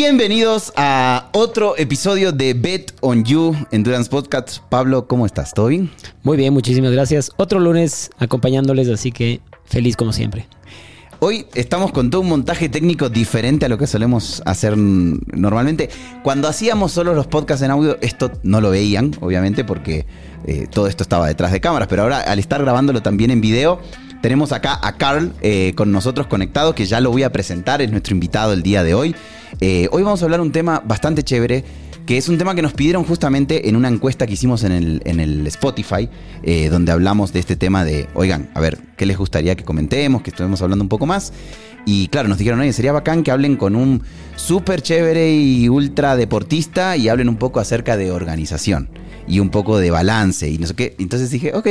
Bienvenidos a otro episodio de Bet on You Endurance Podcast. Pablo, ¿cómo estás? ¿Todo bien? Muy bien, muchísimas gracias. Otro lunes acompañándoles, así que feliz como siempre. Hoy estamos con todo un montaje técnico diferente a lo que solemos hacer normalmente. Cuando hacíamos solo los podcasts en audio, esto no lo veían, obviamente, porque eh, todo esto estaba detrás de cámaras, pero ahora al estar grabándolo también en video, tenemos acá a Carl eh, con nosotros conectado, que ya lo voy a presentar, es nuestro invitado el día de hoy. Eh, hoy vamos a hablar un tema bastante chévere, que es un tema que nos pidieron justamente en una encuesta que hicimos en el, Spotify, eh, donde hablamos de este tema de, oigan, a ver, ¿qué les gustaría que comentemos, que estuvimos hablando un poco más? Y claro, nos dijeron, oye, sería bacán que hablen con un súper chévere y ultra deportista y hablen un poco acerca de organización y un poco de balance y no sé qué. Entonces dije, ok,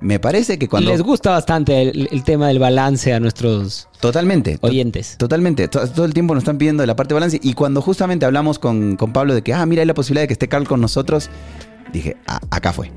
me parece que cuando... Les gusta bastante el, tema del balance a nuestros totalmente, oyentes. totalmente. Todo, el tiempo nos están pidiendo de la parte de balance. Y cuando justamente hablamos con, Pablo de que, ah, mira, hay la posibilidad de que esté Carl con nosotros, dije, ah, acá fue.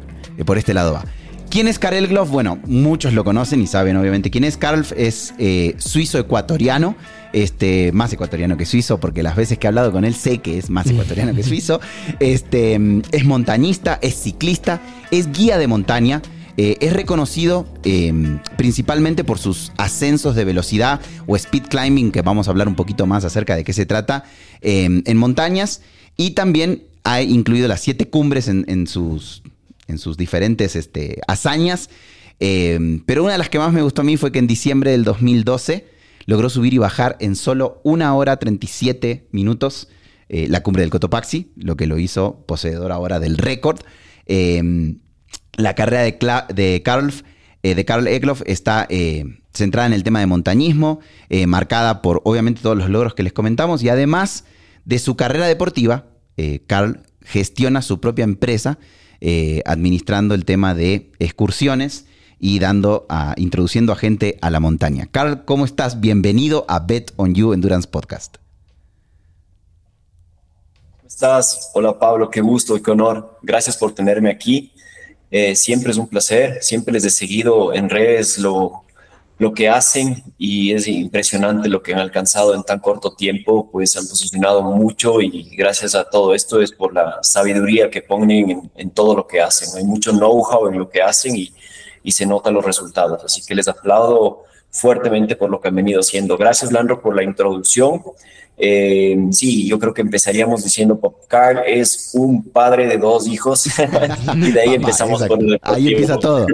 Por este lado va. ¿Quién es Karel Gloff? Bueno, muchos lo conocen y saben obviamente quién es. Karl es eh, suizo-ecuatoriano, este, más ecuatoriano que suizo, porque las veces que he hablado con él sé que es más ecuatoriano que suizo. Este, es montañista, es ciclista, es guía de montaña. Eh, es reconocido em, principalmente por sus ascensos de velocidad o speed climbing, que vamos a hablar un poquito más acerca de qué se trata, em, en montañas. Y también ha incluido las siete cumbres en, sus, en sus, diferentes este, hazañas. Em, pero una de las que más me gustó a mí fue que en diciembre del 2012 logró subir y bajar en solo una hora 37 minutos eh, la cumbre del Cotopaxi, lo que lo hizo poseedor ahora del récord. La carrera de, eh, de Karl Egloff está eh, centrada en el tema de montañismo, eh, marcada por obviamente todos los logros que les comentamos y además de su carrera deportiva, Karl gestiona su propia empresa administrando el tema de excursiones y dando introduciendo a gente a la montaña. Carl, ¿cómo estás? Bienvenido a Bet on You Endurance Podcast. ¿Cómo estás? Hola Pablo, qué gusto y qué honor. Gracias por tenerme aquí. Eh, siempre es un placer, siempre les he seguido en redes lo, lo que hacen y es impresionante lo que han alcanzado en tan corto tiempo, pues han posicionado mucho y gracias a todo esto es por la sabiduría que ponen en, todo lo que hacen. Hay mucho know-how en lo que hacen y, y se notan los resultados. Así que les aplaudo fuertemente por lo que han venido haciendo. Gracias, Landro, por la introducción. Eh, sí, yo creo que empezaríamos diciendo Popcar es un padre de dos hijos y de ahí empezamos con el Ahí empieza todo.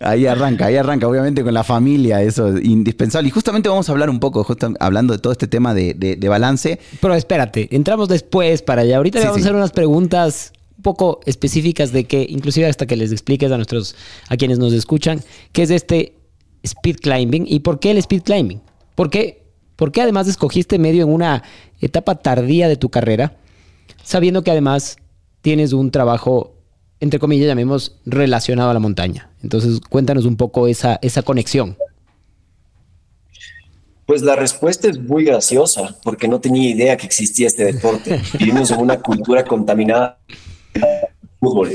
Ahí arranca, ahí arranca, obviamente con la familia, eso es indispensable. Y justamente vamos a hablar un poco, justo hablando de todo este tema de, balance. Pero espérate, entramos después para allá. Ahorita le vamos a hacer unas preguntas un poco específicas de que, inclusive hasta que les expliques a nuestros, a quienes nos escuchan, qué es este speed climbing y por qué el speed climbing. ¿Por qué ¿Por qué además escogiste medio en una etapa tardía de tu carrera, sabiendo que además tienes un trabajo, entre comillas, llamemos, relacionado a la montaña? Entonces, cuéntanos un poco esa, esa conexión. Pues la respuesta es muy graciosa, porque no tenía idea que existía este deporte. Vivimos en una cultura contaminada fútbol.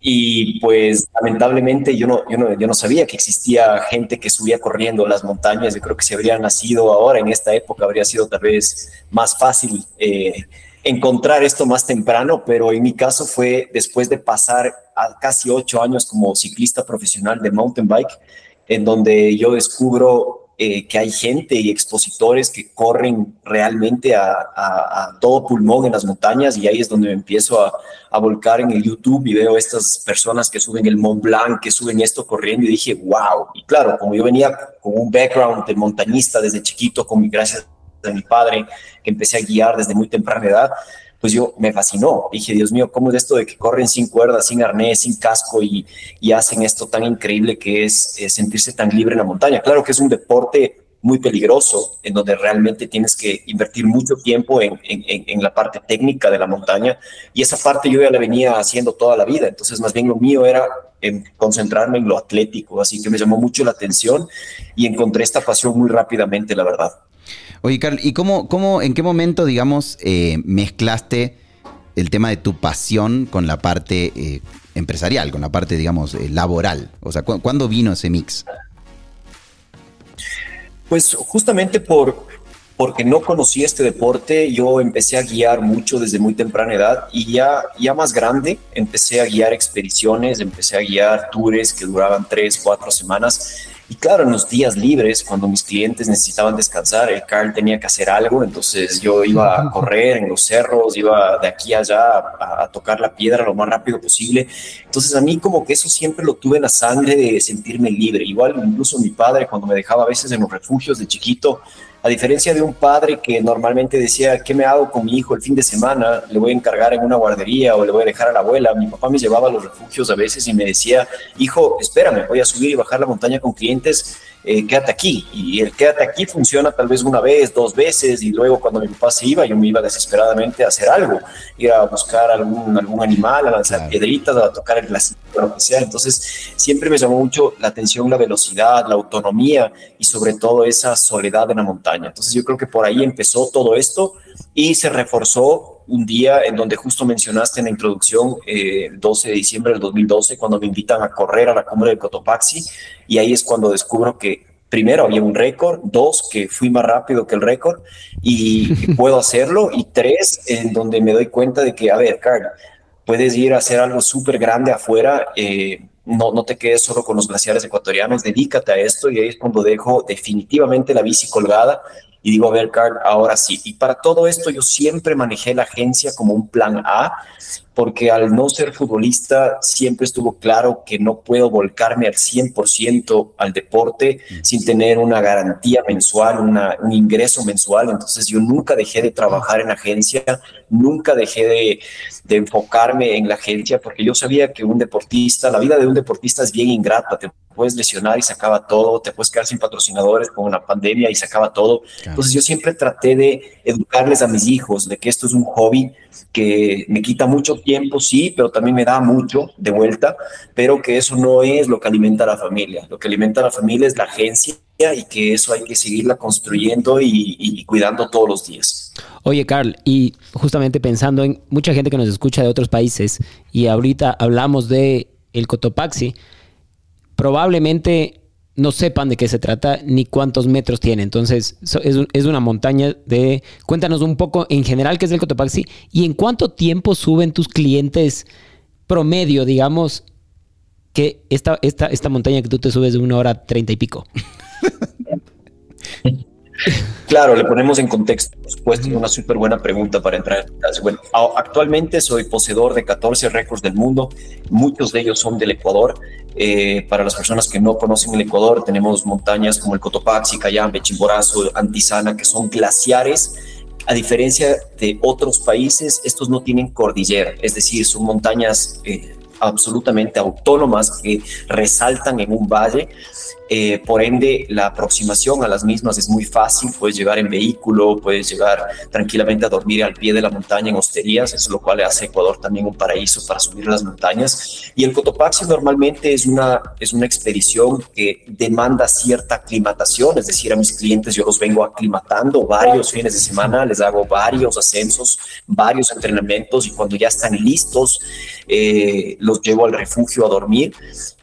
Y pues lamentablemente yo no, yo, no, yo no sabía que existía gente que subía corriendo las montañas. Yo creo que si habría nacido ahora en esta época habría sido tal vez más fácil eh, encontrar esto más temprano, pero en mi caso fue después de pasar casi ocho años como ciclista profesional de mountain bike, en donde yo descubro eh, que hay gente y expositores que corren realmente a, todo pulmón en las montañas y ahí es donde me empiezo a, a, volcar en el YouTube y veo estas personas que suben el Mont Blanc, que suben esto corriendo y dije, wow. Y claro, como yo venía con un background de montañista desde chiquito, con mi gracias de mi padre, que empecé a guiar desde muy temprana edad, pues yo me fascinó. Dije, Dios mío, ¿cómo es esto de que corren sin cuerdas, sin arnés, sin casco y, hacen esto tan increíble que es, sentirse tan libre en la montaña? Claro que es un deporte muy peligroso, en donde realmente tienes que invertir mucho tiempo en, la parte técnica de la montaña. Y esa parte yo ya la venía haciendo toda la vida. Entonces, más bien lo mío era en concentrarme en lo atlético. Así que me llamó mucho la atención y encontré esta pasión muy rápidamente, la verdad. Oye, Carl, ¿y cómo, cómo, en qué momento, digamos, eh, mezclaste el tema de tu pasión con la parte eh, empresarial, con la parte, digamos, eh, laboral? O sea, ¿cuándo vino ese mix? Pues justamente por, porque no conocía este deporte, yo empecé a guiar mucho desde muy temprana edad y ya, ya más grande empecé a guiar expediciones, empecé a guiar tours que duraban tres, cuatro semanas y claro, en los días libres, cuando mis clientes necesitaban descansar, el Carl tenía que hacer algo, entonces yo iba a correr en los cerros, iba de aquí a allá a, tocar la piedra lo más rápido posible. Entonces a mí como que eso siempre lo tuve en la sangre de sentirme libre. Igual incluso mi padre cuando me dejaba a veces en los refugios de chiquito, a diferencia de un padre que normalmente decía, ¿qué me hago con mi hijo el fin de semana? ¿Le voy a encargar en una guardería o le voy a dejar a la abuela? Mi papá me llevaba a los refugios a veces y me decía, hijo, espérame, voy a subir y bajar la montaña con clientes eh, quédate aquí. Y el quédate aquí funciona tal vez una vez, dos veces, y luego cuando mi papá se iba, yo me iba desesperadamente a hacer algo, ir a buscar algún, algún animal, a lanzar piedritas, a tocar el glaciar, lo que sea. Entonces, siempre me llamó mucho la atención la velocidad, la autonomía y sobre todo esa soledad en la montaña. Entonces, yo creo que por ahí empezó todo esto y se reforzó un día en donde justo mencionaste en la introducción, eh, el 12 de diciembre del 2012, cuando me invitan a correr a la cumbre del Cotopaxi, y ahí es cuando descubro que primero había un récord, dos, que fui más rápido que el récord y puedo hacerlo, y tres, en donde me doy cuenta de que, a ver, Carl, puedes ir a hacer algo súper grande afuera. Eh, no, no te quedes solo con los glaciares ecuatorianos, dedícate a esto y ahí es cuando dejo definitivamente la bici colgada y digo, a ver, Carl, ahora sí. Y para todo esto yo siempre manejé la agencia como un plan A, porque al no ser futbolista siempre estuvo claro que no puedo volcarme al 100% al deporte sin tener una garantía mensual, un ingreso mensual. Entonces yo nunca dejé de trabajar en agencia, nunca dejé de, de, enfocarme en la agencia, porque yo sabía que un deportista, la vida de un deportista es bien ingrata, te puedes lesionar y se acaba todo, te puedes quedar sin patrocinadores con una pandemia y se acaba todo. Entonces yo siempre traté de educarles a mis hijos de que esto es un hobby que me quita mucho tiempo, sí, pero también me da mucho de vuelta, pero que eso no es lo que alimenta a la familia. Lo que alimenta a la familia es la agencia y que eso hay que seguirla construyendo y, cuidando todos los días. Oye, Carl, y justamente pensando en mucha gente que nos escucha de otros países y ahorita hablamos de el Cotopaxi, probablemente no sepan de qué se trata ni cuántos metros tiene. Entonces, es, una montaña de... Cuéntanos un poco en general qué es el Cotopaxi y en cuánto tiempo suben tus clientes promedio, digamos, que esta, esta, esta montaña que tú te subes de una hora treinta y pico. Claro, le ponemos en contexto, por supuesto, una súper buena pregunta para entrar en Bueno, actualmente soy poseedor de 14 récords del mundo, muchos de ellos son del Ecuador. Eh, para las personas que no conocen el Ecuador, tenemos montañas como el Cotopaxi, Cayambe, Chimborazo, Antizana, que son glaciares. A diferencia de otros países, estos no tienen cordillera, es decir, son montañas eh, absolutamente autónomas que resaltan en un valle eh, por ende, la aproximación a las mismas es muy fácil. Puedes llegar en vehículo, puedes llegar tranquilamente a dormir al pie de la montaña en hosterías, eso lo cual hace Ecuador también un paraíso para subir las montañas. Y el Cotopaxi normalmente es una, es una expedición que demanda cierta aclimatación, es decir, a mis clientes yo los vengo aclimatando varios fines de semana, les hago varios ascensos, varios entrenamientos y cuando ya están listos, eh, los llevo al refugio a dormir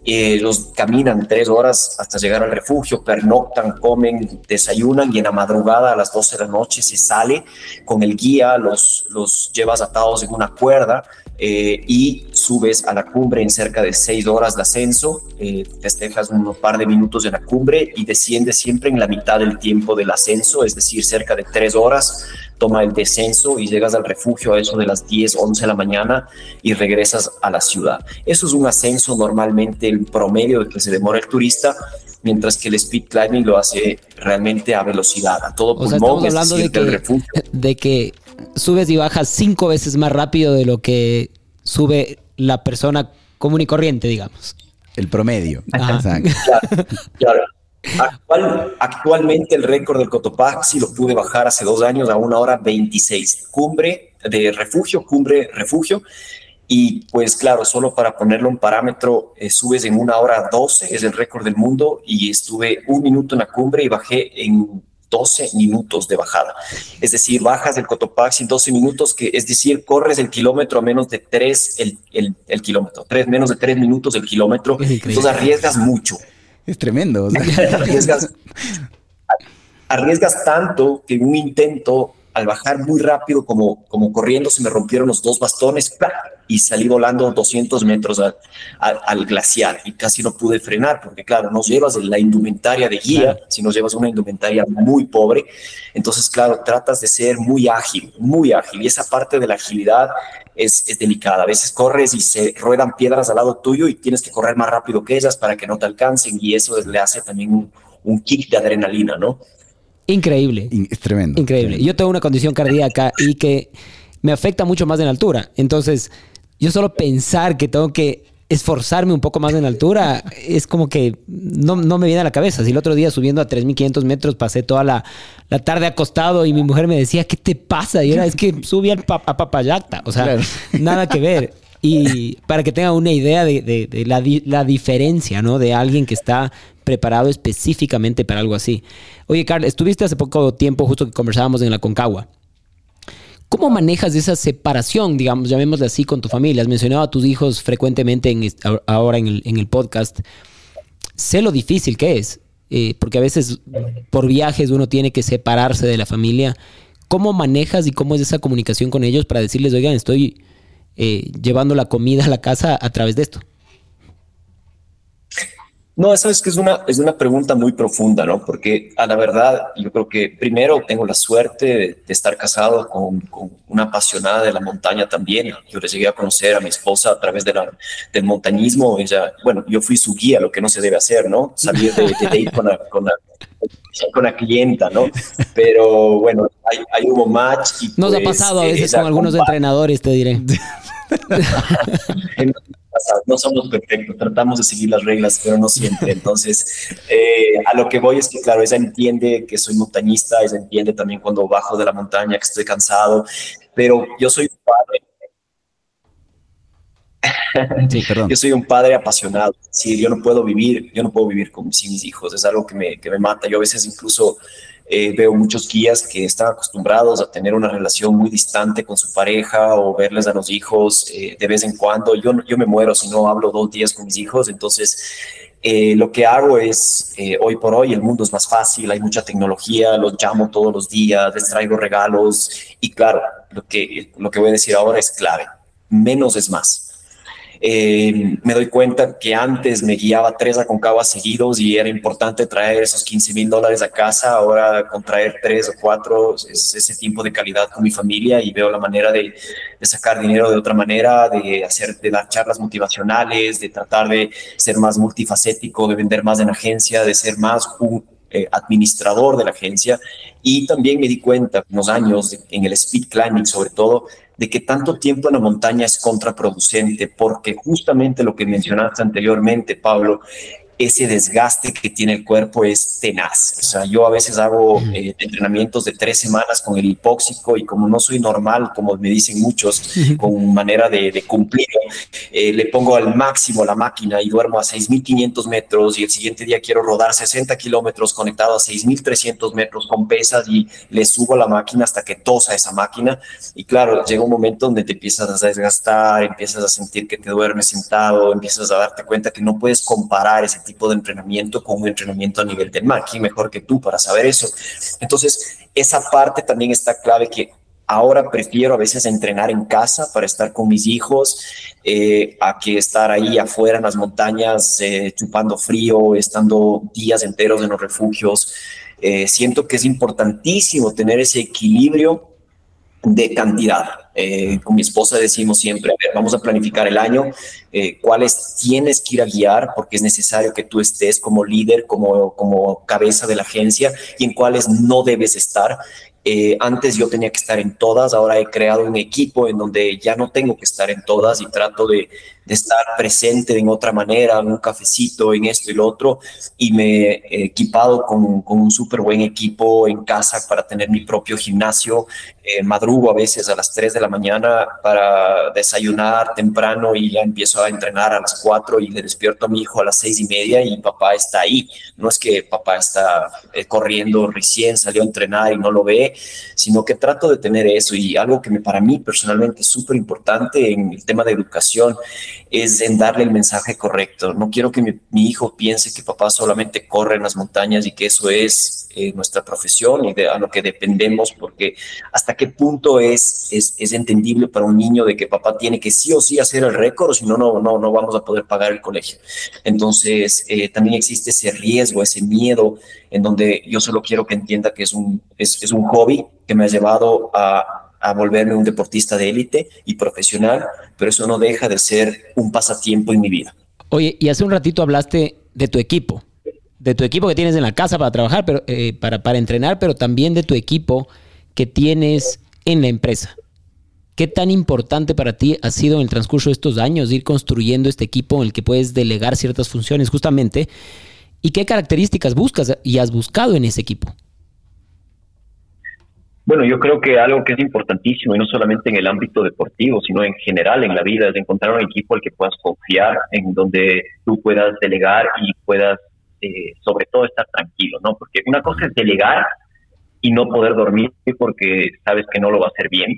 eh, los caminan tres horas hasta llegar al refugio, pernoctan, comen, desayunan y en la madrugada a las 12 de la noche se sale con el guía, los, los llevas atados en una cuerda eh, y subes a la cumbre en cerca de seis horas de ascenso, eh, festejas un par de minutos en la cumbre y desciendes siempre en la mitad del tiempo del ascenso, es decir, cerca de tres horas toma el descenso y llegas al refugio a eso de las 10, 11 de la mañana y regresas a la ciudad. Eso es un ascenso normalmente el promedio de que se demora el turista, mientras que el speed climbing lo hace realmente a velocidad, a todo pulmón. estamos hablando de que, de que subes y bajas cinco veces más rápido de lo que sube la persona común y corriente, digamos. El promedio. claro. actualmente el récord del Cotopaxi lo pude bajar hace dos años a una hora 26. Cumbre de refugio, cumbre refugio. Y pues claro, solo para ponerlo un parámetro, eh, subes en una hora 12, es el récord del mundo, y estuve un minuto en la cumbre y bajé en 12 minutos de bajada. Es decir, bajas del Cotopaxi en 12 minutos, que es decir, corres el kilómetro a menos de 3 el, el, el kilómetro, tres, menos de 3 minutos el kilómetro. Entonces arriesgas mucho. Es tremendo. arriesgas tanto que en un intento al bajar muy rápido, como, como corriendo, se me rompieron los dos bastones y salí volando 200 metros al, al, glaciar y casi no pude frenar, porque claro, no llevas la indumentaria de guía, sino llevas una indumentaria muy pobre. Entonces, claro, tratas de ser muy ágil, muy ágil. Y esa parte de la agilidad es, es, delicada. A veces corres y se ruedan piedras al lado tuyo y tienes que correr más rápido que ellas para que no te alcancen y eso le hace también un, un kick de adrenalina, ¿no? Increíble. es tremendo. Increíble. Yo tengo una condición cardíaca y que me afecta mucho más en altura. Entonces, yo solo pensar que tengo que esforzarme un poco más en altura es como que no, me viene a la cabeza. Si el otro día subiendo a 3.500 metros pasé toda la, tarde acostado y mi mujer me decía, ¿qué te pasa? Y era, es que subí a Papayacta. O sea, nada que ver. Y para que tengan una idea de, la, la, diferencia, ¿no? De alguien que está preparado específicamente para algo así. Oye, Carl, estuviste hace poco tiempo, justo que conversábamos en la Concagua. ¿Cómo manejas esa separación, digamos, llamémosle así, con tu familia? Has mencionado a tus hijos frecuentemente en, ahora en el, podcast. Sé lo difícil que es, eh, porque a veces por viajes uno tiene que separarse de la familia. ¿Cómo manejas y cómo es esa comunicación con ellos para decirles, oigan, estoy eh, llevando la comida a la casa a través de esto? No, eso es que es una, es una pregunta muy profunda, ¿no? Porque a la verdad, yo creo que primero tengo la suerte de, estar casado con, una apasionada de la montaña también. Yo le llegué a conocer a mi esposa a través de la, del montañismo. Ella, bueno, yo fui su guía, lo que no se debe hacer, ¿no? Salir de, de con la, con, la, con la clienta, ¿no? Pero bueno, hay, hay hubo match. Y Nos ha pues, pasado a veces con algunos entrenadores, te diré. no somos perfectos, tratamos de seguir las reglas, pero no siempre. Entonces, eh, a lo que voy es que, claro, ella entiende que soy montañista, ella entiende también cuando bajo de la montaña que estoy cansado, pero yo soy un padre. Sí, yo soy un padre apasionado. Sí, yo no puedo vivir, yo no puedo vivir con, sin mis hijos. Es algo que me, que me mata. Yo a veces incluso eh, veo muchos guías que están acostumbrados a tener una relación muy distante con su pareja o verles a los hijos eh, de vez en cuando. Yo, yo me muero si no hablo dos días con mis hijos, entonces eh, lo que hago es, hoy por hoy el mundo es más fácil, hay mucha tecnología, los llamo todos los días, les traigo regalos y claro, lo que, lo que voy a decir ahora es clave, menos es más. Eh, me doy cuenta que antes me guiaba tres aconcagua seguidos y era importante traer esos 15 mil dólares a casa. Ahora con traer tres o cuatro es ese tiempo de calidad con mi familia y veo la manera de, sacar dinero de otra manera, de hacer, de dar charlas motivacionales, de tratar de ser más multifacético, de vender más en agencia, de ser más un eh, administrador de la agencia. Y también me di cuenta con los años en el speed climbing sobre todo de que tanto tiempo en la montaña es contraproducente, porque justamente lo que mencionaste anteriormente, Pablo, ese desgaste que tiene el cuerpo es tenaz. O sea, yo a veces hago eh, entrenamientos de tres semanas con el hipóxico y como no soy normal, como me dicen muchos, con manera de, cumplir, eh, le pongo al máximo la máquina y duermo a 6.500 metros y el siguiente día quiero rodar 60 kilómetros conectado a 6.300 metros con pesas y le subo la máquina hasta que tosa esa máquina. Y claro, llega un momento donde te empiezas a desgastar, empiezas a sentir que te duermes sentado, empiezas a darte cuenta que no puedes comparar ese tipo de entrenamiento con un entrenamiento a nivel del mar. ¿Quién mejor que tú para saber eso? Entonces, esa parte también está clave que ahora prefiero a veces entrenar en casa para estar con mis hijos, eh, a que estar ahí afuera en las montañas, eh, chupando frío, estando días enteros en los refugios. Eh, siento que es importantísimo tener ese equilibrio de cantidad. Eh, con mi esposa decimos siempre, vamos a planificar el año, eh, cuáles tienes que ir a guiar, porque es necesario que tú estés como líder, como, como cabeza de la agencia, y en cuáles no debes estar. Eh, antes yo tenía que estar en todas, ahora he creado un equipo en donde ya no tengo que estar en todas y trato de, de estar presente en otra manera, en un cafecito, en esto y lo otro, y me he equipado con, con un súper buen equipo en casa para tener mi propio gimnasio. Eh, madrugo a veces a las 3 de la mañana para desayunar temprano y ya empiezo a entrenar a las 4 y le despierto a mi hijo a las 6 y media y papá está ahí. No es que papá está eh, corriendo recién, salió a entrenar y no lo ve, sino que trato de tener eso y algo que me, para mí personalmente es súper importante en el tema de educación es en darle el mensaje correcto. No quiero que mi, hijo piense que papá solamente corre en las montañas y que eso es eh, nuestra profesión y de, a lo que dependemos, porque hasta qué punto es, es, entendible para un niño de que papá tiene que sí o sí hacer el récord, si no, no, no vamos a poder pagar el colegio. Entonces, eh, también existe ese riesgo, ese miedo, en donde yo solo quiero que entienda que es un, es, es un hobby que me ha llevado a a volverme un deportista de élite y profesional, pero eso no deja de ser un pasatiempo en mi vida. Oye, y hace un ratito hablaste de tu equipo, de tu equipo que tienes en la casa para trabajar, pero, eh, para, para entrenar, pero también de tu equipo que tienes en la empresa. ¿Qué tan importante para ti ha sido en el transcurso de estos años ir construyendo este equipo en el que puedes delegar ciertas funciones justamente? ¿Y qué características buscas y has buscado en ese equipo? Bueno, yo creo que algo que es importantísimo, y no solamente en el ámbito deportivo, sino en general en la vida, es encontrar un equipo al que puedas confiar, en donde tú puedas delegar y puedas, eh, sobre todo, estar tranquilo, ¿no? Porque una cosa es delegar y no poder dormir porque sabes que no lo va a hacer bien,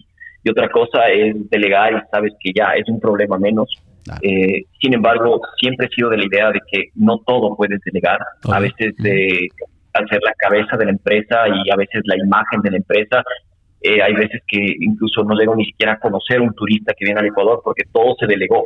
y otra cosa es delegar y sabes que ya es un problema menos. Eh, sin embargo, siempre he sido de la idea de que no todo puedes delegar. A veces de al ser la cabeza de la empresa y a veces la imagen de la empresa, eh, hay veces que incluso no llego ni siquiera a conocer un turista que viene al Ecuador porque todo se delegó.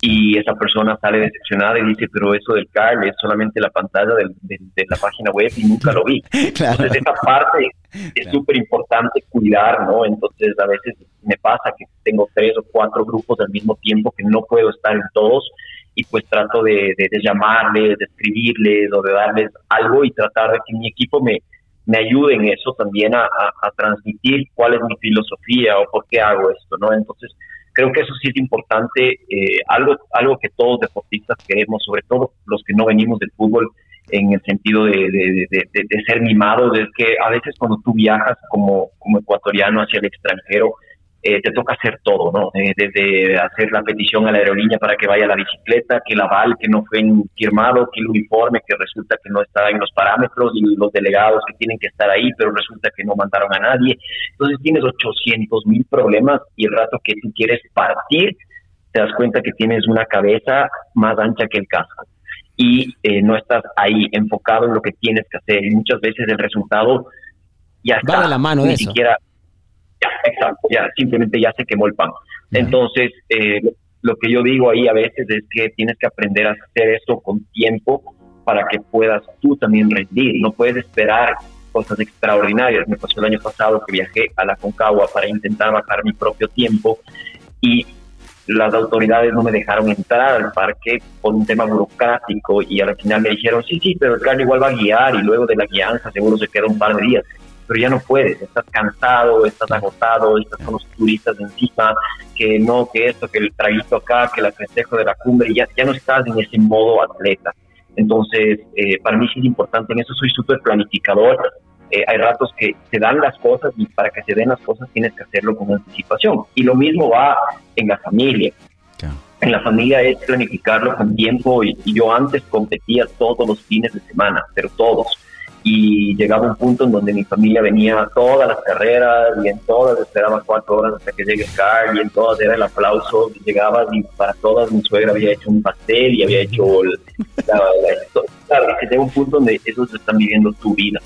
Y esa persona sale decepcionada y dice, pero eso del CAR es solamente la pantalla de la página web y nunca lo vi. Entonces esa parte es súper importante cuidar, ¿no? Entonces a veces me pasa que tengo tres o cuatro grupos al mismo tiempo que no puedo estar en todos y pues trato de, de, llamarles, de escribirles o de darles algo y tratar de que mi equipo me, me ayude en eso también a, a, transmitir cuál es mi filosofía o por qué hago esto, ¿no? Entonces, creo que eso sí es importante, eh, algo, algo que todos deportistas queremos, sobre todo los que no venimos del fútbol en el sentido de, de, de, de ser mimados, es que a veces cuando tú viajas como, como ecuatoriano hacia el extranjero, eh, te toca hacer todo, ¿no? Eh, desde hacer la petición a la aerolínea para que vaya la bicicleta, que el aval que no fue firmado, que el uniforme que resulta que no está en los parámetros y los delegados que tienen que estar ahí, pero resulta que no mandaron a nadie. Entonces tienes 800 mil problemas y el rato que tú quieres partir, te das cuenta que tienes una cabeza más ancha que el casco y eh, no estás ahí enfocado en lo que tienes que hacer y muchas veces el resultado ya está. Va la mano ni eso. siquiera exacto, ya simplemente ya se quemó el pan. Entonces, eh, lo que yo digo ahí a veces es que tienes que aprender a hacer eso con tiempo para que puedas tú también rendir. No puedes esperar cosas extraordinarias. Me pasó el año pasado que viajé a la Concagua para intentar bajar mi propio tiempo y las autoridades no me dejaron entrar al parque por un tema burocrático y al final me dijeron, sí, sí, pero el carro igual va a guiar y luego de la guianza seguro se queda un par de días pero ya no puedes, estás cansado, estás agotado, estás con los turistas encima, que no, que esto, que el traguito acá, que el festejo de la cumbre, y ya, ya no estás en ese modo atleta. Entonces, eh, para mí sí es importante, en eso soy súper planificador. Eh, hay ratos que se dan las cosas y para que se den las cosas tienes que hacerlo con anticipación. Y lo mismo va en la familia. En la familia es planificarlo con tiempo y yo antes competía todos los fines de semana, pero todos y llegaba un punto en donde mi familia venía todas las carreras y en todas esperaba cuatro horas hasta que llegue el car y en todas era el aplauso llegaba y para todas mi suegra había hecho un pastel y había hecho el, la, claro, que llega un punto donde esos están viviendo tu vida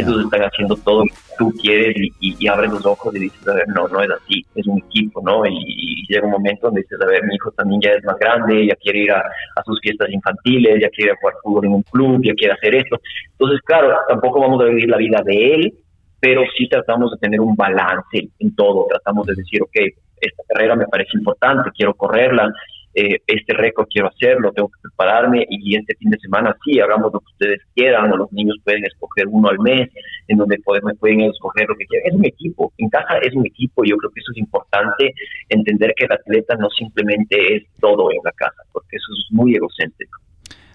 ellos están haciendo todo lo que tú quieres y, y, abres los ojos y dices, a ver, no, no es así, es un equipo, ¿no? Y, llega un momento donde dices, a ver, mi hijo también ya es más grande, ya quiere ir a, sus fiestas infantiles, ya quiere jugar fútbol en un club, ya quiere hacer esto. Entonces, claro, tampoco vamos a vivir la vida de él, pero sí tratamos de tener un balance en todo, tratamos de decir, ok, esta carrera me parece importante, quiero correrla, eh, este récord quiero hacerlo, tengo que prepararme y este fin de semana sí, hagamos lo que ustedes quieran o los niños pueden escoger uno al mes en donde podemos, pueden escoger lo que quieran. Es un equipo, en casa es un equipo y yo creo que eso es importante, entender que el atleta no simplemente es todo en la casa, porque eso es muy egocéntrico.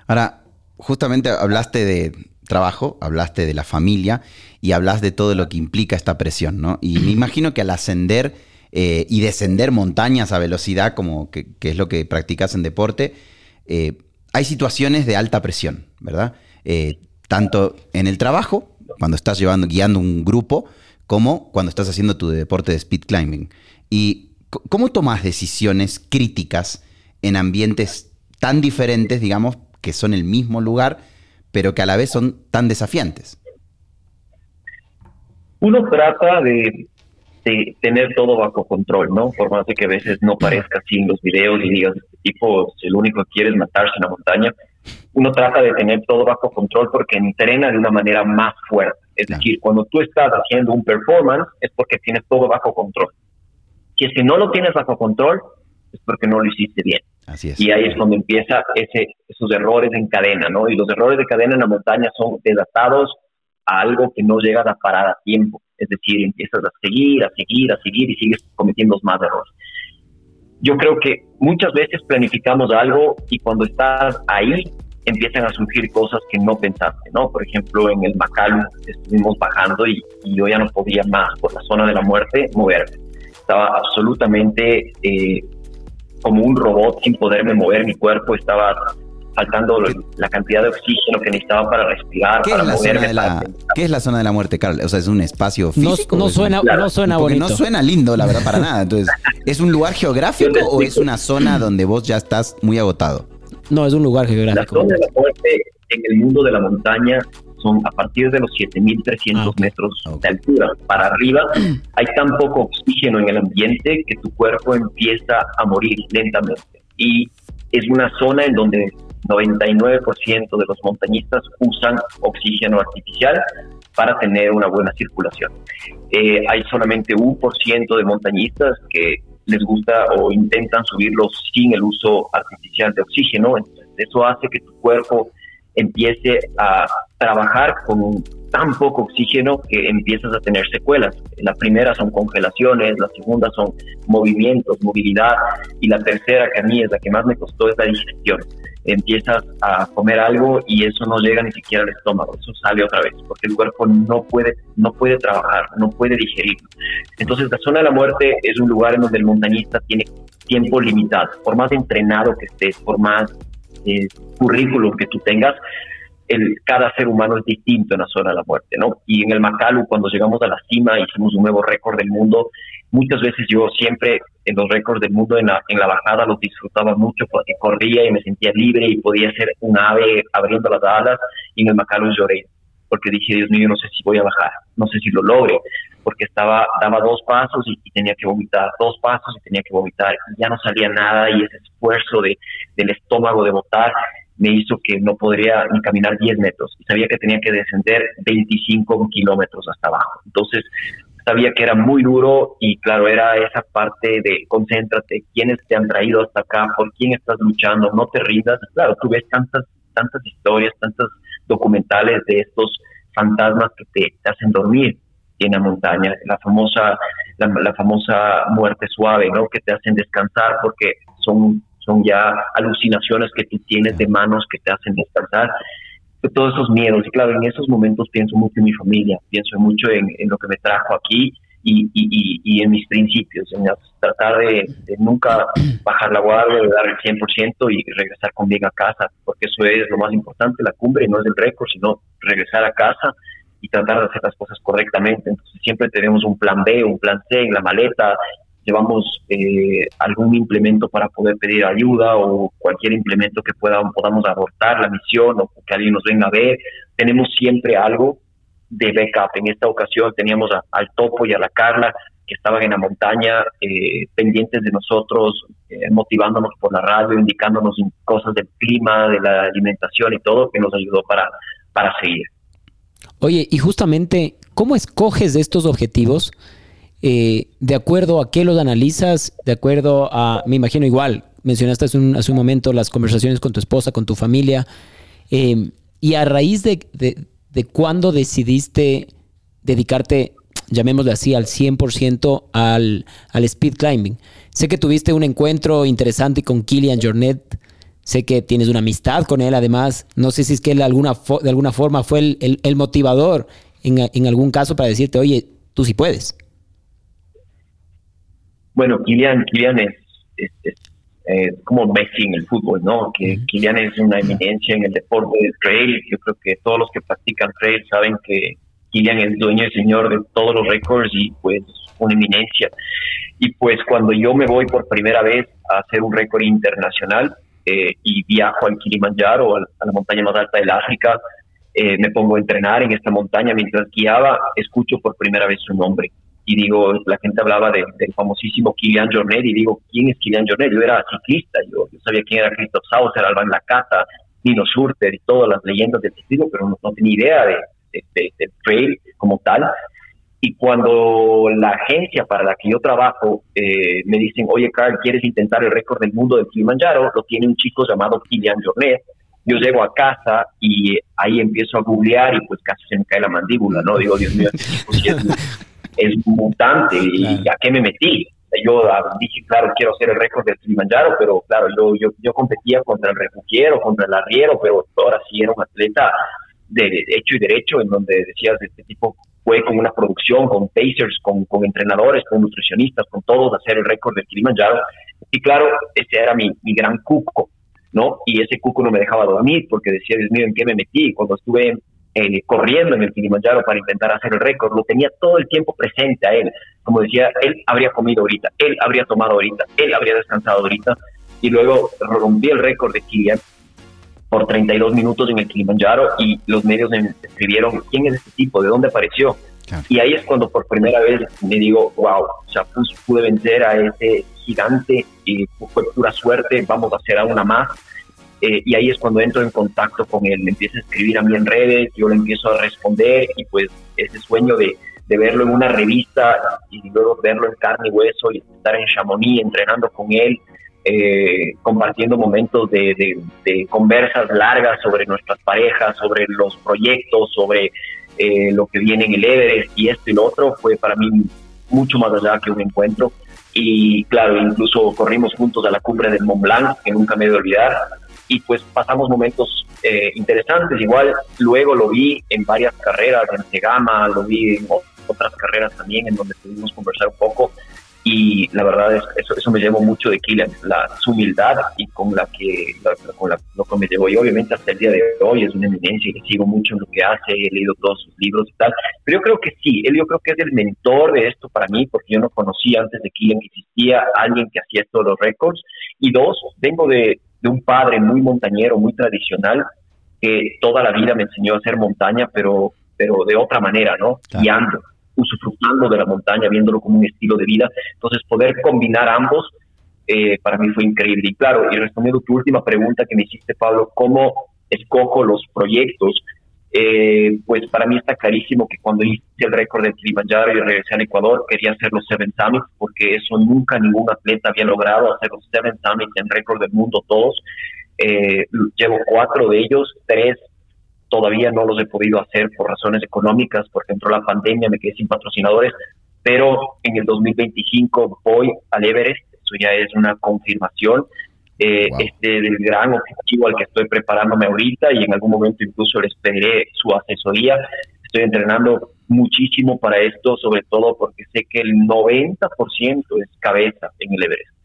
Ahora, justamente hablaste de trabajo, hablaste de la familia y hablas de todo lo que implica esta presión, ¿no? Y me imagino que al ascender eh, y descender montañas a velocidad, como que, es lo que practicas en deporte, eh, hay situaciones de alta presión, ¿verdad? Eh, tanto en el trabajo, cuando estás llevando, guiando un grupo, como cuando estás haciendo tu deporte de speed climbing. ¿Y cómo tomas decisiones críticas en ambientes tan diferentes, digamos, que son el mismo lugar, pero que a la vez son tan desafiantes? Uno trata de, tener todo bajo control, ¿no? Por más de que a veces no parezca así en los videos y digas, este tipo, lo único que quiere es matarse en la montaña, uno trata de tener todo bajo control porque entrena de una manera más fuerte. Es decir, cuando tú estás haciendo un performance es porque tienes todo bajo control. Si es que no lo tienes bajo control, es porque no lo hiciste bien. Así es. Y ahí es cuando empieza ese, esos errores en cadena, ¿no? Y los errores de cadena en la montaña son desatados a algo que no llegas a parar a tiempo. Es decir, empiezas a seguir, a seguir, a seguir y sigues cometiendo más errores. Yo creo que muchas veces planificamos algo y cuando estás ahí empiezan a surgir cosas que no pensaste, ¿no? Por ejemplo, en el Macalu estuvimos bajando y, yo ya no podía más por la zona de la muerte moverme. Estaba absolutamente eh, como un robot sin poderme mover, mi cuerpo estaba faltando la cantidad de oxígeno que necesitaba para respirar, ¿Qué para es la. Zona de la, ¿Qué es la zona de la muerte, Carl? O sea, es un espacio físico. No, suena, no suena bonito. No suena lindo, la verdad, para nada. Entonces, ¿es un lugar geográfico o es una zona donde vos ya estás muy agotado? No, es un lugar geográfico. La zona de la muerte en el mundo de la montaña son a partir de los 7.300 ah, metros de altura para arriba. Hay tan poco oxígeno en el ambiente que tu cuerpo empieza a morir lentamente. Y es una zona en donde 99% de los montañistas usan oxígeno artificial para tener una buena circulación. Eh, hay solamente un por ciento de montañistas que les gusta o intentan subirlo sin el uso artificial de oxígeno. Entonces, eso hace que tu cuerpo empiece a trabajar con tan poco oxígeno que empiezas a tener secuelas. La primera son congelaciones, la segunda son movimientos, movilidad y la tercera que a mí es la que más me costó es la digestión. Empiezas a comer algo y eso no llega ni siquiera al estómago, eso sale otra vez porque el cuerpo no puede, no puede trabajar, no puede digerir. Entonces la zona de la muerte es un lugar en donde el montañista tiene tiempo limitado, por más entrenado que estés, por más eh, currículum que tú tengas, el, cada ser humano es distinto en la zona de la muerte, ¿no? Y en el Macalu, cuando llegamos a la cima, hicimos un nuevo récord del mundo. Muchas veces yo siempre en los récords del mundo en la, en la bajada los disfrutaba mucho porque corría y me sentía libre y podía ser un ave abriendo las alas y en el lloré porque dije, Dios mío, no sé si voy a bajar, no sé si lo logre, porque estaba, daba dos pasos y, tenía que vomitar, dos pasos y tenía que vomitar, y ya no salía nada y ese esfuerzo de, del estómago de botar me hizo que no podría ni caminar 10 metros y sabía que tenía que descender 25 kilómetros hasta abajo. Entonces sabía que era muy duro y claro, era esa parte de concéntrate, quiénes te han traído hasta acá, por quién estás luchando, no te rindas. Claro, tú ves tantas, tantas historias, tantos documentales de estos fantasmas que te, hacen dormir en la montaña, la famosa, la, la famosa muerte suave, ¿no? Que te hacen descansar porque son son ya alucinaciones que tú tienes de manos que te hacen despertar, todos esos miedos. Y claro, en esos momentos pienso mucho en mi familia, pienso mucho en, lo que me trajo aquí y, y, en mis principios, en tratar de, nunca bajar la guardia, de dar el 100% y regresar con bien a casa, porque eso es lo más importante, la cumbre no es el récord, sino regresar a casa y tratar de hacer las cosas correctamente. Entonces siempre tenemos un plan B, un plan C en la maleta, llevamos eh, algún implemento para poder pedir ayuda o cualquier implemento que pueda, podamos abortar la misión o que alguien nos venga a ver. Tenemos siempre algo de backup. En esta ocasión teníamos al Topo y a la Carla que estaban en la montaña eh, pendientes de nosotros, eh, motivándonos por la radio, indicándonos cosas del clima, de la alimentación y todo, que nos ayudó para, para seguir. Oye, y justamente, ¿cómo escoges estos objetivos? Eh, de acuerdo a qué los analizas, de acuerdo a, me imagino igual, mencionaste hace un, momento las conversaciones con tu esposa, con tu familia, eh, y a raíz de, de, cuándo decidiste dedicarte, llamémosle así, al 100% al, al speed climbing. Sé que tuviste un encuentro interesante con Killian Jornet, sé que tienes una amistad con él además, no sé si es que él de alguna, forma fue el, el, motivador en, en algún caso para decirte, oye, tú sí puedes. Bueno, Kylian, Kylian es, eh, como Messi en el fútbol, ¿no? Que Kylian es una eminencia en el deporte del trail. Yo creo que todos los que practican trail saben que Kylian es dueño y señor de todos los récords y pues una eminencia. Y pues cuando yo me voy por primera vez a hacer un récord internacional eh, y viajo al Kilimanjaro, a la montaña más alta del África, eh, me pongo a entrenar en esta montaña mientras guiaba, escucho por primera vez su nombre. Y digo, la gente hablaba del famosísimo Kilian Jornet y digo, ¿quién es Kilian Jornet? Yo era ciclista, yo, sabía quién era Christoph Sauser, Alban Lacata, Nino Surter y todas las leyendas del ciclismo, pero no, tenía idea de, de, trail como tal. Y cuando la agencia para la que yo trabajo eh, me dicen, oye, Carl, ¿quieres intentar el récord del mundo del Kilimanjaro? Lo tiene un chico llamado Kilian Jornet. Yo llego a casa y ahí empiezo a googlear y pues casi se me cae la mandíbula, ¿no? Digo, Dios mío, este es, es mutante y ¿a qué me metí? Yo dije, claro, quiero hacer el récord del Kilimanjaro, pero claro, yo, yo, yo competía contra el refugiero, contra el arriero, pero ahora sí era un atleta de hecho y derecho, en donde decías, este tipo fue con una producción, con pacers, con, con entrenadores, con nutricionistas, con todos, hacer el récord del Kilimanjaro. Y claro, ese era mi, mi gran cuco, ¿no? Y ese cuco no me dejaba dormir porque decía, Dios mío, ¿en qué me metí? Cuando estuve eh, corriendo en el Kilimanjaro para intentar hacer el récord, lo tenía todo el tiempo presente a él. Como decía, él habría comido ahorita, él habría tomado ahorita, él habría descansado ahorita. Y luego rompí el récord de Kilian por 32 minutos en el Kilimanjaro y los medios me escribieron, ¿quién es este tipo? ¿De dónde apareció? Y ahí es cuando por primera vez me digo, wow, o sea, pude vencer a ese gigante y fue pura suerte, vamos a hacer a una más. Eh, y ahí es cuando entro en contacto con él, me empieza a escribir a mí en redes, yo le empiezo a responder y pues ese sueño de, de verlo en una revista y luego verlo en carne y hueso y estar en Chamonix entrenando con él, eh, compartiendo momentos de, conversas largas sobre nuestras parejas, sobre los proyectos, sobre eh, lo que viene en el Everest y esto y lo otro, fue para mí mucho más allá que un encuentro. Y claro, incluso corrimos juntos a la cumbre del Mont Blanc, que nunca me he de olvidar, y pues pasamos momentos eh, interesantes. Igual luego lo vi en varias carreras, en Segama, lo vi en otras carreras también, en donde pudimos conversar un poco. Y la verdad es eso, eso me llevó mucho de Killian, la, su humildad y con la que con la, lo que me llevó. Y obviamente hasta el día de hoy es una eminencia y le sigo mucho en lo que hace, he leído todos sus libros y tal, pero yo creo que sí, él yo creo que es el mentor de esto para mí porque yo no conocía antes de Killian que existía alguien que hacía todos los récords. Y dos, vengo de, de un padre muy montañero, muy tradicional que toda la vida me enseñó a hacer montaña pero pero de otra manera, ¿no? Guiando usufructando de la montaña, viéndolo como un estilo de vida. Entonces, poder combinar ambos eh, para mí fue increíble. Y claro, y respondiendo tu última pregunta que me hiciste, Pablo, ¿cómo escojo los proyectos? Eh, pues para mí está clarísimo que cuando hice el récord de Kilimanjaro y regresé al Ecuador, quería hacer los Seven Summits, porque eso nunca ningún atleta había logrado, hacer los Seven Summits en récord del mundo todos. Eh, llevo cuatro de ellos, tres Todavía no los he podido hacer por razones económicas, porque entró la pandemia, me quedé sin patrocinadores, pero en el 2025 voy al Everest, eso ya es una confirmación. Eh, este del gran objetivo al que estoy preparándome ahorita y en algún momento incluso les pediré su asesoría. Estoy entrenando muchísimo para esto, sobre todo porque sé que el 90% es cabeza en el Everest.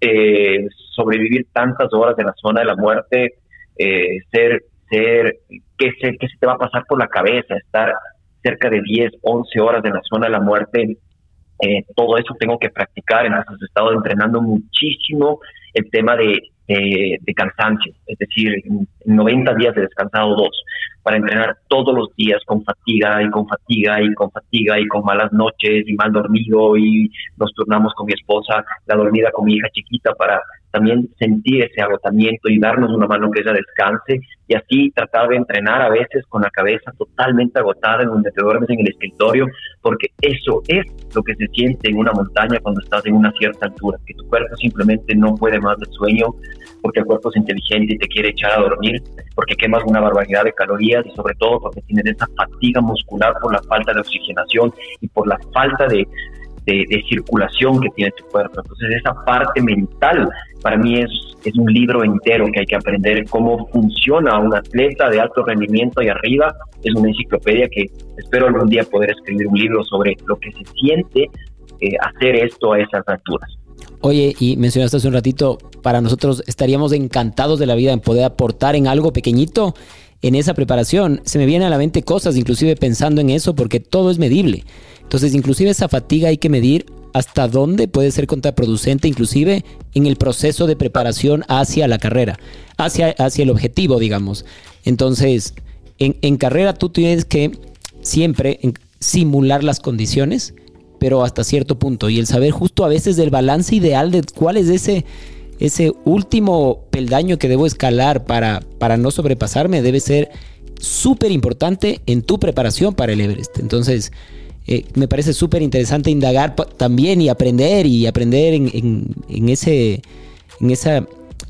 Eh, sobrevivir tantas horas en la zona de la muerte, eh, ser ser, qué se, qué se te va a pasar por la cabeza, estar cerca de 10, 11 horas en la zona de la muerte, eh, todo eso tengo que practicar, entonces he estado entrenando muchísimo el tema de, de, cansancio, es decir, en 90 días he descansado dos, para entrenar todos los días con fatiga y con fatiga y con fatiga y con malas noches y mal dormido y nos turnamos con mi esposa, la dormida con mi hija chiquita para también sentir ese agotamiento y darnos una mano que ella descanse. Y así tratar de entrenar a veces con la cabeza totalmente agotada en donde te duermes en el escritorio, porque eso es lo que se siente en una montaña cuando estás en una cierta altura, que tu cuerpo simplemente no puede más de sueño, porque el cuerpo es inteligente y te quiere echar a dormir, porque quemas una barbaridad de calorías y sobre todo porque tienes esa fatiga muscular por la falta de oxigenación y por la falta de de, circulación que tiene tu cuerpo. Entonces esa parte mental para mí es, es un libro entero que hay que aprender cómo funciona un atleta de alto rendimiento ahí arriba. Es una enciclopedia que espero algún día poder escribir un libro sobre lo que se siente eh, hacer esto a esas alturas. Oye, y mencionaste hace un ratito, para nosotros estaríamos encantados de la vida en poder aportar en algo pequeñito en esa preparación. Se me vienen a la mente cosas, inclusive pensando en eso, porque todo es medible. Entonces, inclusive esa fatiga hay que medir hasta dónde puede ser contraproducente, inclusive en el proceso de preparación hacia la carrera, hacia, hacia el objetivo, digamos. Entonces, en, en carrera tú tienes que siempre simular las condiciones pero hasta cierto punto. Y el saber justo a veces del balance ideal de cuál es ese, ese último peldaño que debo escalar para, para no sobrepasarme debe ser súper importante en tu preparación para el Everest. Entonces, eh, me parece súper interesante indagar también y aprender y aprender en, en, ese, en esa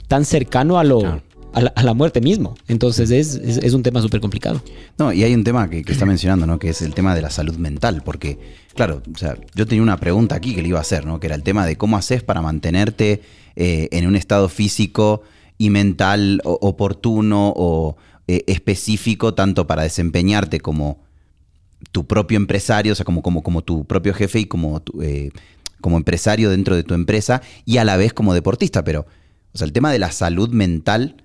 tan cercano a lo, a la, muerte mismo. Entonces es, un tema súper complicado. No, y hay un tema que, está mencionando, ¿no? Que es el tema de la salud mental, porque, claro, o sea, yo tenía una pregunta aquí que le iba a hacer, ¿no? Que era el tema de cómo haces para mantenerte eh, en un estado físico y mental oportuno o eh, específico, tanto para desempeñarte como tu propio empresario, o sea, como, como, como tu propio jefe y como, eh, como empresario dentro de tu empresa, y a la vez como deportista, pero... O sea, el tema de la salud mental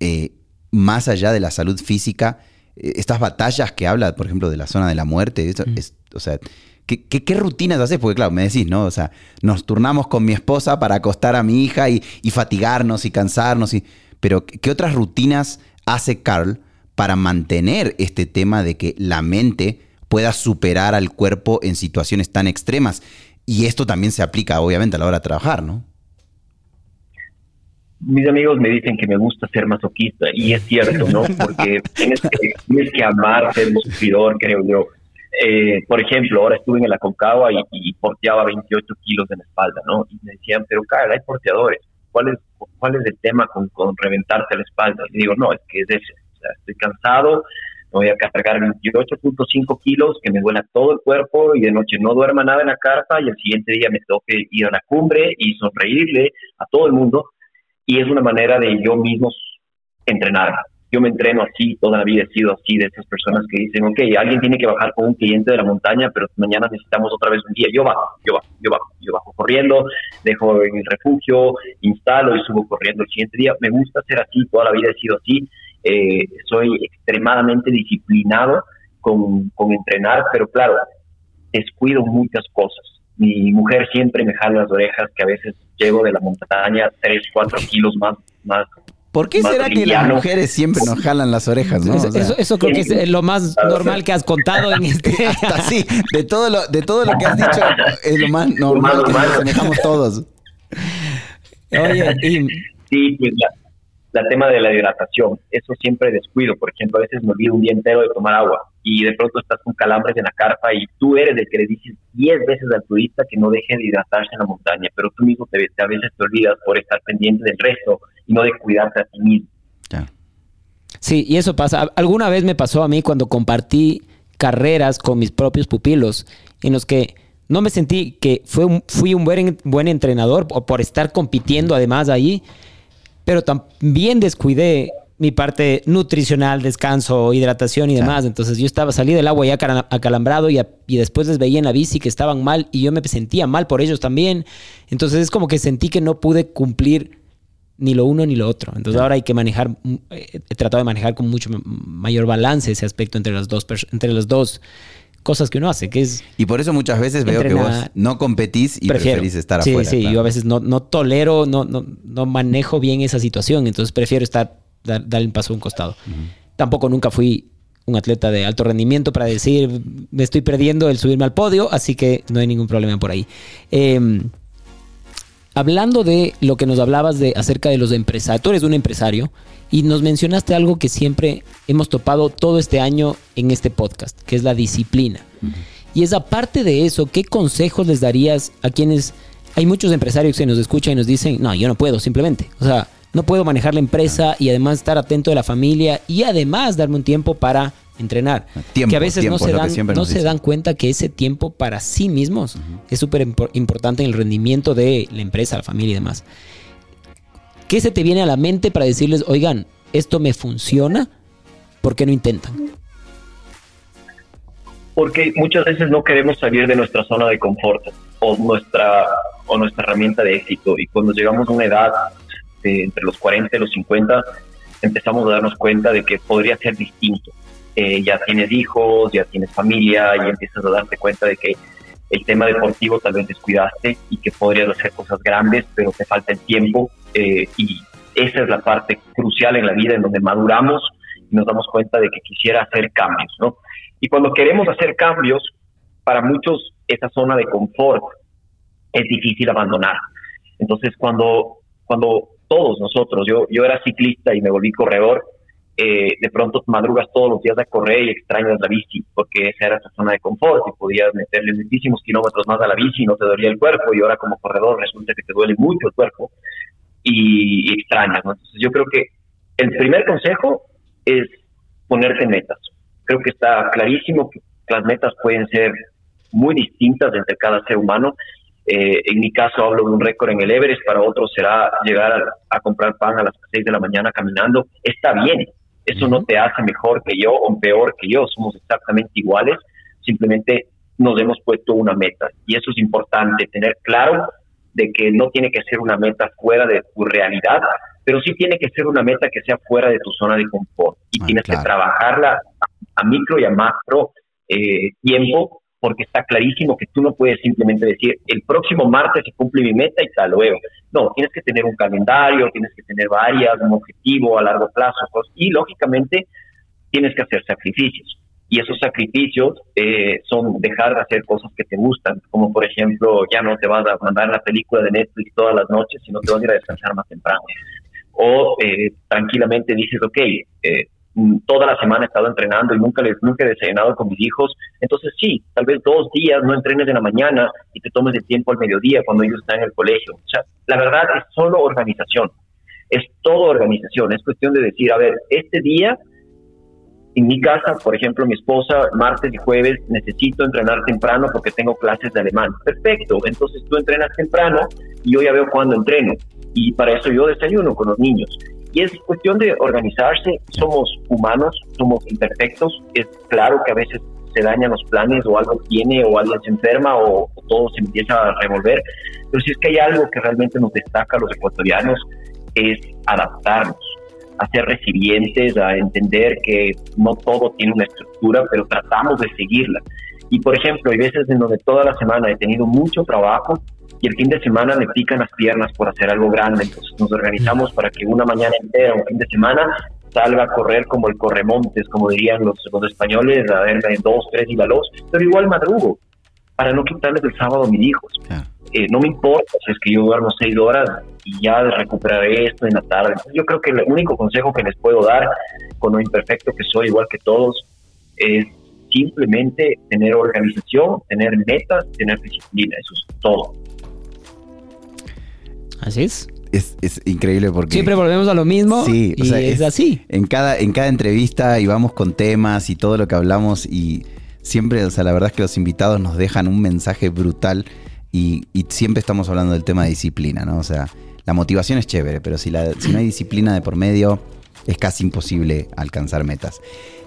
eh, más allá de la salud física, eh, estas batallas que habla, por ejemplo, de la zona de la muerte, mm. o sea, ¿qué, rutinas haces? Porque claro, me decís, ¿no? O sea, nos turnamos con mi esposa para acostar a mi hija y, fatigarnos y cansarnos, y, pero ¿qué otras rutinas hace Carl para mantener este tema de que la mente pueda superar al cuerpo en situaciones tan extremas? Y esto también se aplica, obviamente, a la hora de trabajar, ¿no? Mis amigos me dicen que me gusta ser masoquista y es cierto, ¿no? Porque tienes que, tienes que amar ser un sufridor, creo yo. Eh, por ejemplo, ahora estuve en el Aconcagua y, porteaba 28 kilos en la espalda, ¿no? Y me decían, pero cara, hay porteadores. ¿Cuál es, cuál es el tema con, con reventarte la espalda? Y digo, no, es que es ese. O sea, estoy cansado, me voy a cargar 28.5 kilos, que me duela todo el cuerpo y de noche no duerma nada en la carpa y el siguiente día me toque ir a la cumbre y sonreírle a todo el mundo y es una manera de yo mismo entrenar. Yo me entreno así, toda la vida he sido así, de esas personas que dicen, ok, alguien tiene que bajar con un cliente de la montaña, pero mañana necesitamos otra vez un día. Yo bajo, yo bajo, yo bajo, yo bajo corriendo, dejo en el refugio, instalo y subo corriendo el siguiente día. Me gusta ser así, toda la vida he sido así. Eh, soy extremadamente disciplinado con, con entrenar, pero claro, descuido muchas cosas mi mujer siempre me jala las orejas, que a veces llego de la montaña 3, 4 kilos más. más ¿Por qué será que las mujeres siempre nos jalan las orejas, no? eso, creo que es lo más normal que has contado en este. Hasta sí, de todo lo, de todo lo que has dicho, es lo más normal que nos dejamos todos. Oye, y... Sí, pues la, tema de la hidratación, eso siempre descuido. Por ejemplo, a veces me olvido un día entero de tomar agua y de pronto estás con calambres en la carpa y tú eres el que le dices 10 veces al turista que no deje de hidratarse en la montaña, pero tú mismo te, a veces te olvidas por estar pendiente del resto y no de cuidarte a ti mismo. Sí, y eso pasa. Alguna vez me pasó a mí cuando compartí carreras con mis propios pupilos, en los que no me sentí que fue fui un buen, buen entrenador por estar compitiendo además ahí, pero también descuidé mi parte nutricional, descanso, hidratación y demás. Entonces yo estaba, salí del agua ya acalambrado y, y, después les veía en la bici que estaban mal y yo me sentía mal por ellos también. Entonces es como que sentí que no pude cumplir ni lo uno ni lo otro. Entonces ahora hay que manejar, eh, he tratado de manejar con mucho mayor balance ese aspecto entre las dos, entre las dos cosas que uno hace, que es... Y por eso muchas veces veo que vos no competís y preferís estar afuera. Sí, sí, yo a veces no, no tolero, no, no, no manejo bien esa situación, entonces prefiero estar dar, el paso a un costado. Tampoco nunca fui un atleta de alto rendimiento para decir, me estoy perdiendo el subirme al podio, así que no hay ningún problema por ahí. Em, hablando de lo que nos hablabas de acerca de los empresarios, tú eres un empresario y nos mencionaste algo que siempre hemos topado todo este año en este podcast, que es la disciplina. Y es aparte de eso, ¿qué consejos les darías a quienes hay muchos empresarios que nos escuchan y nos dicen, no, yo no puedo, simplemente. O sea, no puedo manejar la empresa y además estar atento de la familia y además darme un tiempo para entrenar. que a veces no, se dan, no se dan cuenta que ese tiempo para sí mismos es súper importante en el rendimiento de la empresa, la familia y demás. ¿Qué se te viene a la mente para decirles, oigan, esto me funciona? ¿Por qué no intentan? Porque muchas veces no queremos salir de nuestra zona de confort o nuestra o nuestra herramienta de éxito. Y cuando llegamos a una edad de entre los 40 y los 50, empezamos a darnos cuenta de que podría ser distinto. Eh, ya tienes hijos, ya tienes familia, y empiezas a darte cuenta de que el tema deportivo tal vez descuidaste y que podrías hacer cosas grandes, pero te falta el tiempo. Eh, y esa es la parte crucial en la vida en donde maduramos y nos damos cuenta de que quisiera hacer cambios, ¿no? Y cuando queremos hacer cambios, para muchos esa zona de confort es difícil abandonar. Entonces, cuando, cuando todos nosotros, yo, yo era ciclista y me volví corredor, eh, de pronto madrugas todos los días a correr y extrañas la bici, porque esa era tu zona de confort y podías meterle muchísimos kilómetros más a la bici y no te dolía el cuerpo, y ahora como corredor resulta que te duele mucho el cuerpo y, extrañas. Entonces, yo creo que el primer consejo es ponerte metas. Creo que está clarísimo que las metas pueden ser muy distintas entre cada ser humano eh, en mi caso hablo de un récord en el Everest, para otros será llegar a, comprar pan a las 6 de la mañana caminando. Está bien, eso no te hace mejor que yo o peor que yo, somos exactamente iguales, simplemente nos hemos puesto una meta y eso es importante, tener claro de que no tiene que ser una meta fuera de tu realidad, pero sí tiene que ser una meta que sea fuera de tu zona de confort y ah, tienes que trabajarla a, micro y a macro eh, tiempo porque está clarísimo que tú no puedes simplemente decir, el próximo martes se cumple mi meta y tal, luego. No, tienes que tener un calendario, tienes que tener varias, un objetivo a largo plazo, y lógicamente tienes que hacer sacrificios. Y esos sacrificios eh, son dejar de hacer cosas que te gustan, como por ejemplo, ya no te vas a mandar la película de Netflix todas las noches, sino te vas a ir a descansar más temprano. O eh, tranquilamente dices, ok, eh, toda la semana he estado entrenando y nunca les nunca he desayunado con mis hijos. Entonces sí, tal vez dos días no entrenes en la mañana y te tomes el tiempo al mediodía cuando ellos están en el colegio. O sea, la verdad es solo organización. Es todo organización. Es cuestión de decir, a ver, este día en mi casa, por ejemplo, mi esposa, martes y jueves, necesito entrenar temprano porque tengo clases de alemán. Perfecto, entonces tú entrenas temprano y yo ya veo cuándo entreno. Y para eso yo desayuno con los niños. Y es cuestión de organizarse, somos humanos, somos imperfectos, es claro que a veces se dañan los planes o algo tiene o alguien se enferma o, todo se empieza a revolver, pero si es que hay algo que realmente nos destaca a los ecuatorianos es adaptarnos, a ser resilientes, a entender que no todo tiene una estructura, pero tratamos de seguirla. Y por ejemplo, hay veces en donde toda la semana he tenido mucho trabajo y el fin de semana me pican las piernas por hacer algo grande. Entonces nos organizamos para que una mañana entera, un fin de semana, salga a correr como el corremontes, como dirían los, los españoles, a verme dos, tres y balos, pero igual madrugo, para no quitarles el sábado a mis hijos. Eh, no me importa si es que yo duermo seis horas y ya recuperaré esto en la tarde. yo creo que el único consejo que les puedo dar, con lo imperfecto que soy, igual que todos, es simplemente tener organización, tener metas, tener disciplina. Eso es todo. Así es. Es, increíble porque... Siempre volvemos a lo mismo sí, y es, así. En cada, en cada entrevista íbamos con temas y todo lo que hablamos y siempre, o sea, la verdad es que los invitados nos dejan un mensaje brutal y, siempre estamos hablando del tema de disciplina, ¿no? O sea, la motivación es chévere, pero si, la, si no hay disciplina de por medio, es casi imposible alcanzar metas.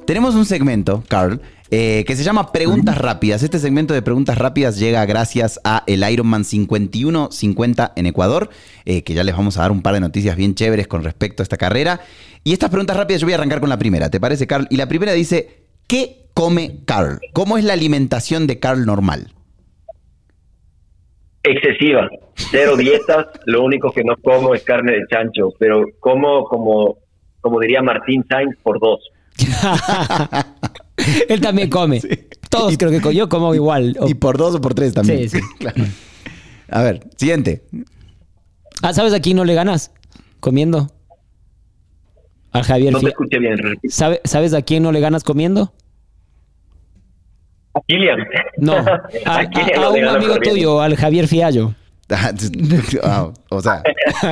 Tenemos un segmento, Carl, eh, que se llama Preguntas Rápidas. Este segmento de Preguntas Rápidas llega gracias a el Ironman 5150 en Ecuador, eh, que ya les vamos a dar un par de noticias bien chéveres con respecto a esta carrera. Y estas preguntas rápidas yo voy a arrancar con la primera, ¿te parece, Carl? Y la primera dice, ¿qué come Carl? ¿Cómo es la alimentación de Carl normal? Excesiva, cero dietas, lo único que no como es carne de chancho, pero como como, como diría Martín Sainz por dos. Él también come. Todos creo que yo como igual. Y por dos o por tres también. Sí, sí. A ver, siguiente. Ah, ¿sabes a quién no le ganas? Comiendo. Al Javier No te escuché bien. ¿Sabes a quién no le ganas comiendo? A Kilian. No, a, un amigo tuyo, al Javier Fiallo. Ah, o sea,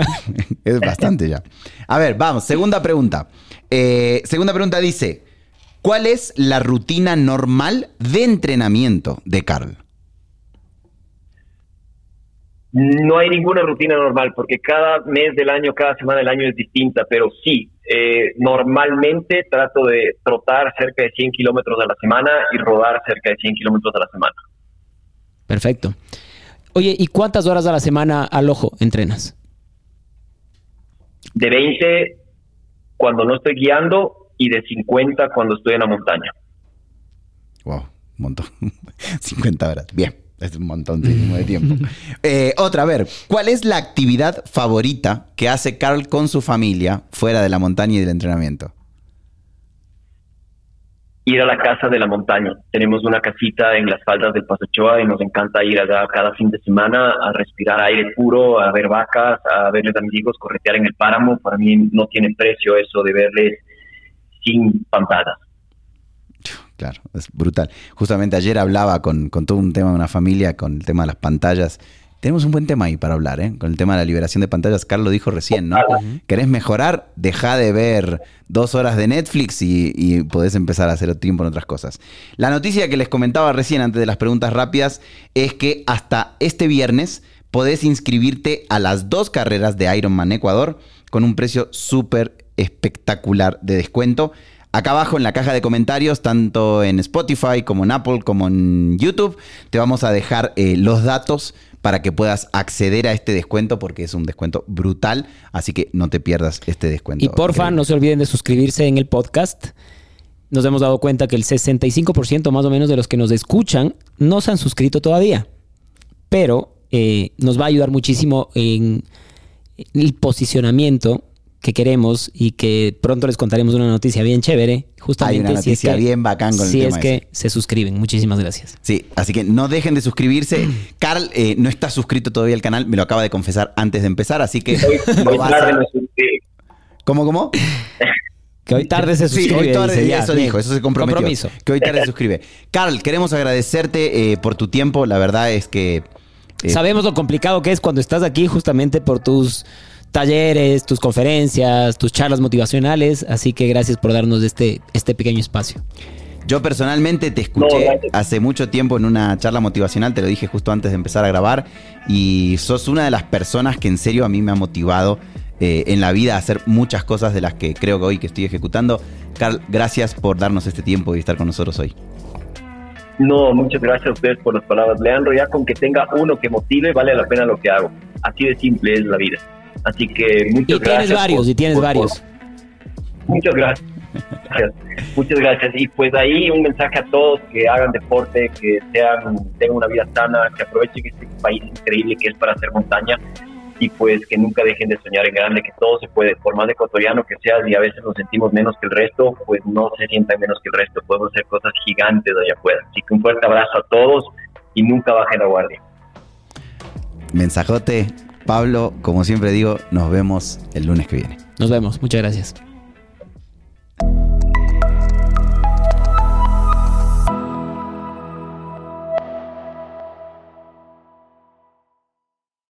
es bastante ya. A ver, vamos, segunda pregunta. Eh, segunda pregunta dice, ¿cuál es la rutina normal de entrenamiento de Carl? No hay ninguna rutina normal porque cada mes del año, cada semana del año es distinta, pero sí, eh, normalmente trato de trotar cerca de 100 kilómetros a la semana y rodar cerca de 100 kilómetros a la semana. Perfecto. Oye, ¿y cuántas horas a la semana al ojo entrenas? De 20 cuando no estoy guiando y de 50 cuando estoy en la montaña. Wow, un montón. 50 horas. Bien. Es un montón de tiempo. Eh, otra, a ver, ¿cuál es la actividad favorita que hace Carl con su familia fuera de la montaña y del entrenamiento? Ir a la casa de la montaña. Tenemos una casita en las faldas del Pasochoa y nos encanta ir allá cada fin de semana a respirar aire puro, a ver vacas, a verles a mis hijos corretear en el páramo. Para mí no tiene precio eso de verles sin pantadas. Claro, es brutal. Justamente ayer hablaba con, todo un tema de una familia, con el tema de las pantallas. Tenemos un buen tema ahí para hablar, ¿eh? Con el tema de la liberación de pantallas. Carlos dijo recién, ¿no? ¿Querés mejorar? Deja de ver dos horas de Netflix y, y, podés empezar a hacer tiempo en otras cosas. La noticia que les comentaba recién antes de las preguntas rápidas es que hasta este viernes podés inscribirte a las dos carreras de Ironman Ecuador con un precio súper espectacular de descuento. Acá abajo en la caja de comentarios, tanto en Spotify como en Apple como en YouTube, te vamos a dejar eh, los datos para que puedas acceder a este descuento porque es un descuento brutal, así que no te pierdas este descuento. Y porfa, no se olviden de suscribirse en el podcast. Nos hemos dado cuenta que el 65% más o menos de los que nos escuchan no se han suscrito todavía, pero eh, nos va a ayudar muchísimo en el posicionamiento que queremos y que pronto les contaremos una noticia bien chévere. Justamente Hay una noticia bien bacán con si es que se suscriben. Muchísimas gracias. Sí, así que no dejen de suscribirse. Carl eh, no está suscrito todavía al canal, me lo acaba de confesar antes de empezar, así que ¿Cómo, cómo? Que hoy tarde se suscribe. Sí, hoy tarde, eso dijo, eso se comprometió. Compromiso. Que hoy tarde se suscribe. Carl, queremos agradecerte eh, por tu tiempo. La verdad es que... Eh, Sabemos lo complicado que es cuando estás aquí justamente por tus talleres, tus conferencias, tus charlas motivacionales. Así que gracias por darnos este, este pequeño espacio. Yo personalmente te escuché hace mucho tiempo en una charla motivacional, te lo dije justo antes de empezar a grabar, y sos una de las personas que en serio a mí me ha motivado eh, en la vida a hacer muchas cosas de las que creo que hoy que estoy ejecutando. Carl, gracias por darnos este tiempo y estar con nosotros hoy. No, muchas gracias a ustedes por las palabras. Leandro, ya con que tenga uno que motive, vale la pena lo que hago. Así de simple es la vida. Así que muchas y gracias. Tienes varios, y tienes varios. muchas gracias. Muchas gracias. Y pues ahí un mensaje a todos que hagan deporte, que sean, tengan una vida sana, que aprovechen este país increíble que es para hacer montaña y pues que nunca dejen de soñar en grande, que todo se puede, por más ecuatoriano que seas y a veces nos sentimos menos que el resto, pues no se sientan menos que el resto, podemos hacer cosas gigantes allá afuera. Así que un fuerte abrazo a todos y nunca bajen la guardia. Mensajote Pablo, como siempre digo, nos vemos el lunes que viene. Nos vemos, muchas gracias.